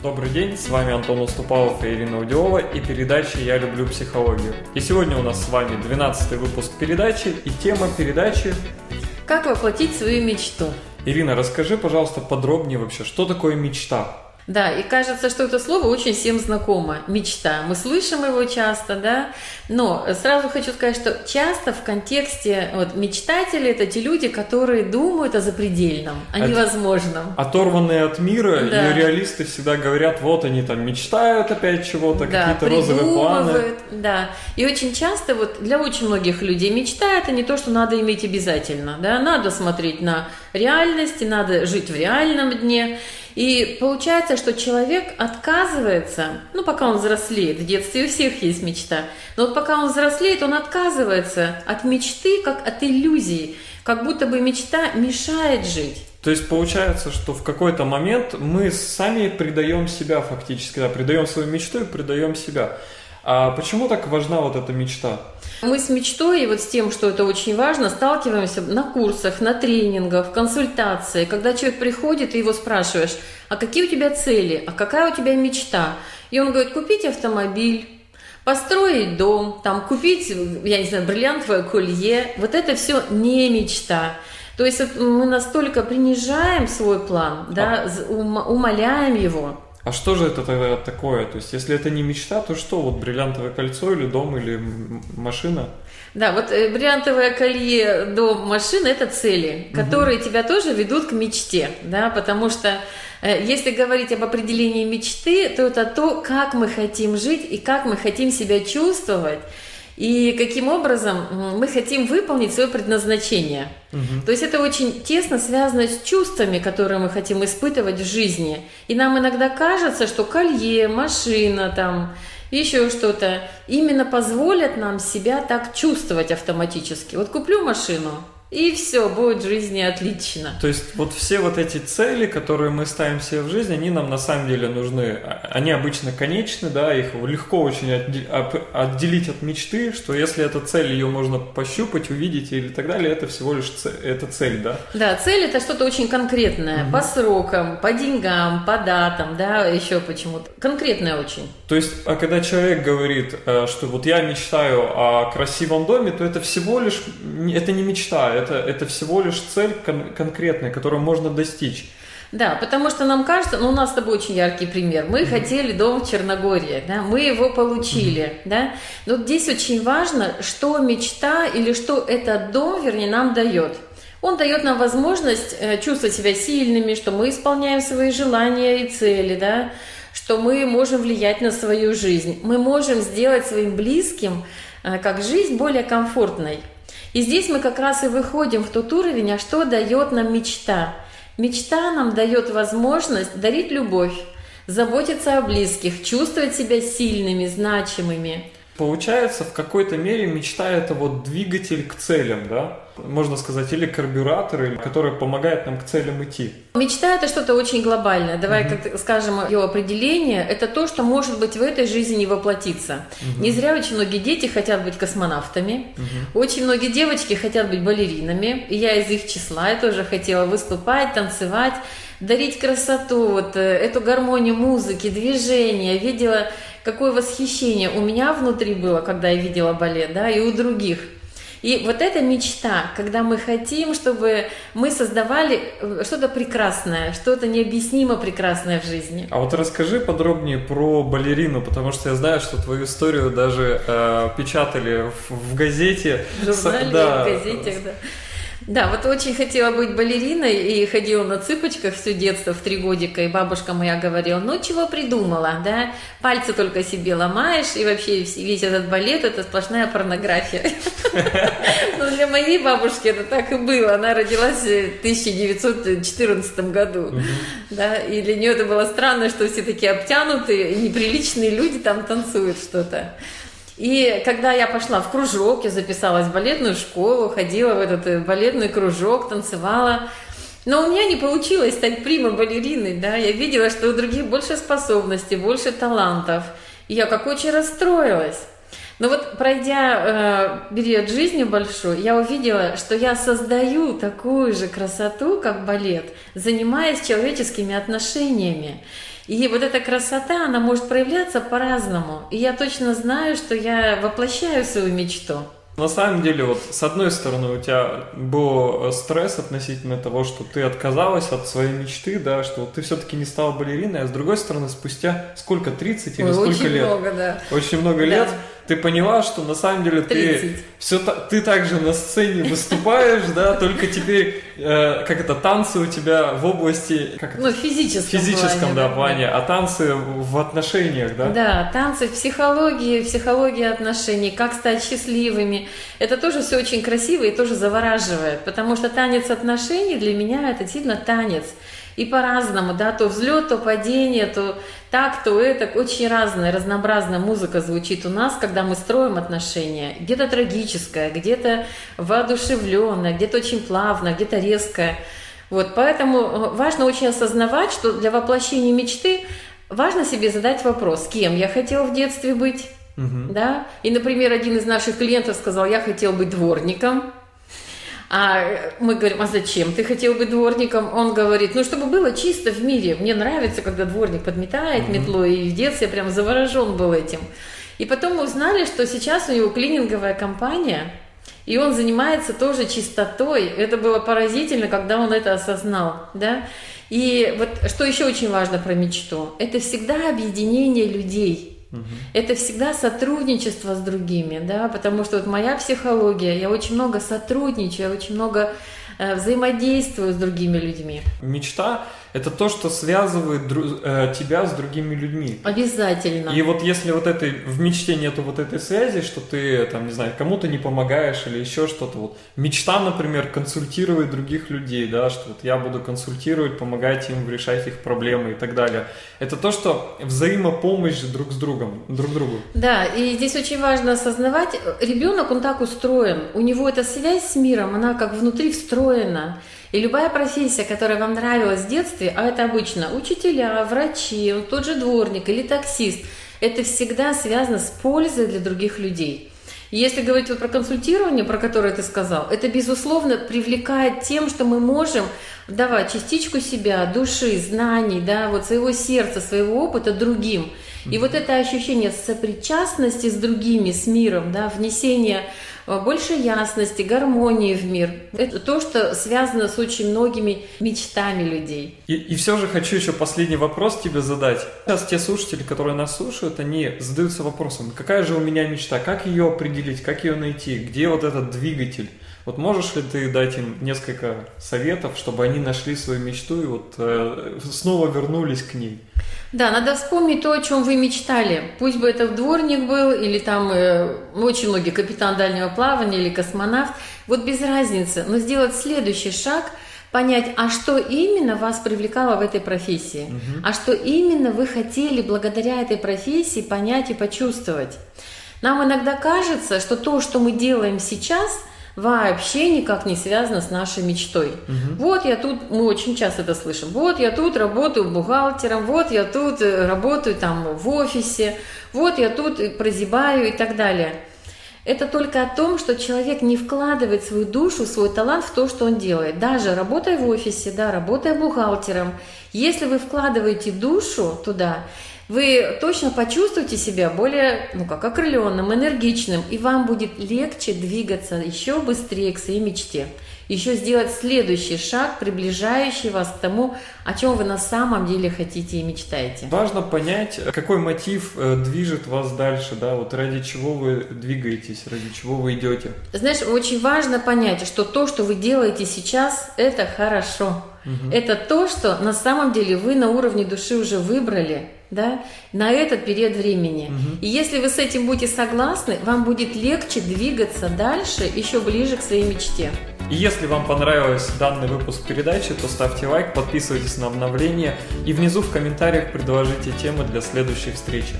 Добрый день, с вами Антон Уступалов и Ирина Удиова и передача «Я люблю психологию». И сегодня у нас с вами 12 выпуск передачи и тема передачи «Как воплотить свою мечту». Ирина, расскажи, пожалуйста, подробнее вообще, что такое мечта? Да, и кажется, что это слово очень всем знакомо. Мечта. Мы слышим его часто, да. Но сразу хочу сказать, что часто в контексте вот, мечтатели это те люди, которые думают о запредельном, о от, невозможном. Оторванные от мира, да. и реалисты всегда говорят, вот они там мечтают опять чего-то, да, какие-то розовые планы. Да, и очень часто вот для очень многих людей мечта это не то, что надо иметь обязательно, да, надо смотреть на реальность, надо жить в реальном дне. И получается, что человек отказывается, ну, пока он взрослеет, в детстве у всех есть мечта, но вот пока он взрослеет, он отказывается от мечты, как от иллюзии, как будто бы мечта мешает жить. То есть получается, что в какой-то момент мы сами предаем себя фактически, да, предаем свою мечту и предаем себя. А почему так важна вот эта мечта? Мы с мечтой и вот с тем, что это очень важно, сталкиваемся на курсах, на тренингах, в консультации, когда человек приходит и его спрашиваешь, а какие у тебя цели, а какая у тебя мечта? И он говорит, купить автомобиль, построить дом, там, купить, я не знаю, бриллиантовое колье. Вот это все не мечта. То есть мы настолько принижаем свой план, да, а... умоляем его. А что же это тогда такое? То есть, если это не мечта, то что? Вот бриллиантовое кольцо или дом, или машина? Да, вот э, бриллиантовое колье, дом, машина – это цели, которые угу. тебя тоже ведут к мечте, да, потому что э, если говорить об определении мечты, то это то, как мы хотим жить и как мы хотим себя чувствовать – и каким образом мы хотим выполнить свое предназначение. Угу. То есть это очень тесно связано с чувствами, которые мы хотим испытывать в жизни. И нам иногда кажется, что колье, машина, там, еще что-то именно позволят нам себя так чувствовать автоматически. Вот куплю машину, и все, будет в жизни отлично. То есть вот все вот эти цели, которые мы ставим себе в жизни, они нам на самом деле нужны. Они обычно конечны, да, их легко очень отделить от мечты, что если эта цель, ее можно пощупать, увидеть или так далее, это всего лишь цель, это цель, да? Да, цель это что-то очень конкретное, угу. по срокам, по деньгам, по датам, да, еще почему-то. Конкретное очень. То есть, а когда человек говорит, э, что вот я мечтаю о красивом доме, то это всего лишь, это не мечта, это, это всего лишь цель кон- конкретная, которую можно достичь. Да, потому что нам кажется, ну у нас с тобой очень яркий пример. Мы mm-hmm. хотели дом в Черногории, да, мы его получили, mm-hmm. да. Но здесь очень важно, что мечта или что этот дом, вернее, нам дает. Он дает нам возможность э, чувствовать себя сильными, что мы исполняем свои желания и цели, да, что мы можем влиять на свою жизнь. Мы можем сделать своим близким э, как жизнь более комфортной. И здесь мы как раз и выходим в тот уровень, а что дает нам мечта. Мечта нам дает возможность дарить любовь, заботиться о близких, чувствовать себя сильными, значимыми. Получается, в какой-то мере мечта это вот двигатель к целям, да? Можно сказать, или карбюратор, который помогает нам к целям идти. Мечта это что-то очень глобальное. Давай угу. как скажем ее определение. Это то, что может быть в этой жизни не воплотиться. Угу. Не зря очень многие дети хотят быть космонавтами. Угу. Очень многие девочки хотят быть балеринами. И я из их числа. Я тоже хотела выступать, танцевать дарить красоту, вот э, эту гармонию музыки, движения. Видела какое восхищение у меня внутри было, когда я видела балет, да, и у других. И вот эта мечта, когда мы хотим, чтобы мы создавали э, что-то прекрасное, что-то необъяснимо прекрасное в жизни. А вот расскажи подробнее про балерину, потому что я знаю, что твою историю даже э, печатали в, в газете. В журнале, да, в газетах, да. Да, вот очень хотела быть балериной и ходила на цыпочках все детство в три годика, и бабушка моя говорила, ну чего придумала, да, пальцы только себе ломаешь, и вообще весь этот балет это сплошная порнография. Но для моей бабушки это так и было, она родилась в 1914 году, да, и для нее это было странно, что все такие обтянутые, неприличные люди там танцуют что-то. И когда я пошла в кружок, я записалась в балетную школу, ходила в этот э, балетный кружок, танцевала. Но у меня не получилось стать прима-балериной, да, я видела, что у других больше способностей, больше талантов. И я как очень расстроилась. Но вот пройдя э, период жизни большой, я увидела, что я создаю такую же красоту, как балет, занимаясь человеческими отношениями. И вот эта красота, она может проявляться по-разному. И я точно знаю, что я воплощаю свою мечту. На самом деле, вот с одной стороны, у тебя был стресс относительно того, что ты отказалась от своей мечты, да, что ты все-таки не стала балериной, а с другой стороны, спустя сколько, 30 или Ой, сколько очень лет? Очень много, да. Очень много да. лет ты поняла, что на самом деле 30. ты все ты также на сцене выступаешь, да, только теперь э, как это танцы у тебя в области как это, ну физическом физическом да плане, а танцы в отношениях, да? Да, танцы в психологии, психология отношений, как стать счастливыми. Это тоже все очень красиво и тоже завораживает, потому что танец отношений для меня это сильно танец и по-разному, да, то взлет, то падение, то так, то это, очень разная, разнообразная музыка звучит у нас, когда мы строим отношения, где-то трагическая, где-то воодушевленная, где-то очень плавно, где-то резкая, вот, поэтому э, важно очень осознавать, что для воплощения мечты важно себе задать вопрос, кем я хотел в детстве быть, Угу. Да? И, например, один из наших клиентов сказал, я хотел быть дворником. А мы говорим, а зачем ты хотел быть дворником? Он говорит, ну, чтобы было чисто в мире. Мне нравится, когда дворник подметает mm-hmm. метлой, и в детстве я прям заворожен был этим. И потом мы узнали, что сейчас у него клининговая компания, и он занимается тоже чистотой. Это было поразительно, когда он это осознал, да. И вот что еще очень важно про мечту, это всегда объединение людей. Угу. Это всегда сотрудничество с другими, да, потому что вот моя психология, я очень много сотрудничаю, я очень много э, взаимодействую с другими людьми. Мечта это то, что связывает дру- э, тебя с другими людьми. Обязательно. И вот если вот этой в мечте нету вот этой связи, что ты там не знаю кому-то не помогаешь или еще что-то, вот мечта, например, консультировать других людей, да, что вот я буду консультировать, помогать им решать их проблемы и так далее. Это то, что взаимопомощь друг с другом, друг другу. Да, и здесь очень важно осознавать, ребенок он так устроен, у него эта связь с миром, она как внутри встроена. И любая профессия, которая вам нравилась в детстве, а это обычно учителя, врачи, тот же дворник или таксист, это всегда связано с пользой для других людей. Если говорить вот про консультирование, про которое ты сказал, это, безусловно, привлекает тем, что мы можем давать частичку себя, души, знаний, да, вот своего сердца, своего опыта другим. И вот это ощущение сопричастности с другими, с миром, да, внесение больше ясности, гармонии в мир. Это то, что связано с очень многими мечтами людей. И, и все же хочу еще последний вопрос тебе задать. Сейчас те слушатели, которые нас слушают, они задаются вопросом, какая же у меня мечта, как ее определить, как ее найти, где вот этот двигатель? Вот можешь ли ты дать им несколько советов, чтобы они нашли свою мечту и вот э, снова вернулись к ней? Да, надо вспомнить то, о чем вы мечтали. Пусть бы это дворник был, или там э, очень многие капитан дальнего плавания, или космонавт. Вот без разницы. Но сделать следующий шаг – понять, а что именно вас привлекало в этой профессии, угу. а что именно вы хотели благодаря этой профессии понять и почувствовать. Нам иногда кажется, что то, что мы делаем сейчас, вообще никак не связано с нашей мечтой. Угу. Вот я тут, мы очень часто это слышим, вот я тут работаю бухгалтером, вот я тут э, работаю там в офисе, вот я тут прозябаю и так далее. Это только о том, что человек не вкладывает свою душу, свой талант в то, что он делает. Даже работая в офисе, да, работая бухгалтером, если вы вкладываете душу туда, вы точно почувствуете себя более, ну как, окрыленным, энергичным, и вам будет легче двигаться еще быстрее к своей мечте. Еще сделать следующий шаг, приближающий вас к тому, о чем вы на самом деле хотите и мечтаете. Важно понять, какой мотив э, движет вас дальше, да, вот ради чего вы двигаетесь, ради чего вы идете. Знаешь, очень важно понять, что то, что вы делаете сейчас, это хорошо. Угу. Это то, что на самом деле вы на уровне души уже выбрали, да, на этот период времени. Угу. И если вы с этим будете согласны, вам будет легче двигаться дальше, еще ближе к своей мечте. И если вам понравился данный выпуск передачи, то ставьте лайк, подписывайтесь на обновления и внизу в комментариях предложите темы для следующей встречи.